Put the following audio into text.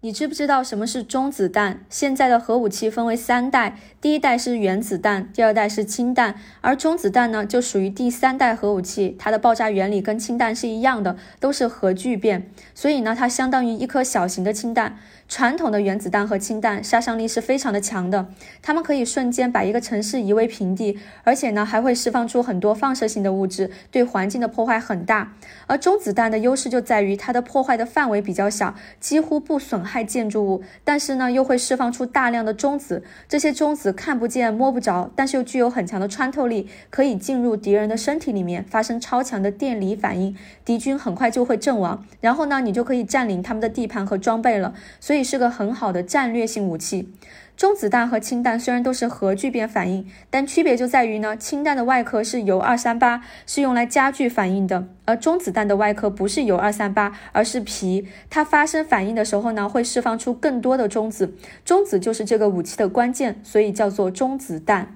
你知不知道什么是中子弹？现在的核武器分为三代，第一代是原子弹，第二代是氢弹，而中子弹呢就属于第三代核武器。它的爆炸原理跟氢弹是一样的，都是核聚变，所以呢它相当于一颗小型的氢弹。传统的原子弹和氢弹杀伤力是非常的强的，它们可以瞬间把一个城市夷为平地，而且呢还会释放出很多放射性的物质，对环境的破坏很大。而中子弹的优势就在于它的破坏的范围比较小，几乎不损害建筑物，但是呢又会释放出大量的中子，这些中子看不见摸不着，但是又具有很强的穿透力，可以进入敌人的身体里面，发生超强的电离反应，敌军很快就会阵亡，然后呢你就可以占领他们的地盘和装备了。所以。是个很好的战略性武器。中子弹和氢弹虽然都是核聚变反应，但区别就在于呢，氢弹的外壳是铀二三八，是用来加剧反应的，而中子弹的外壳不是铀二三八，而是铍。它发生反应的时候呢，会释放出更多的中子，中子就是这个武器的关键，所以叫做中子弹。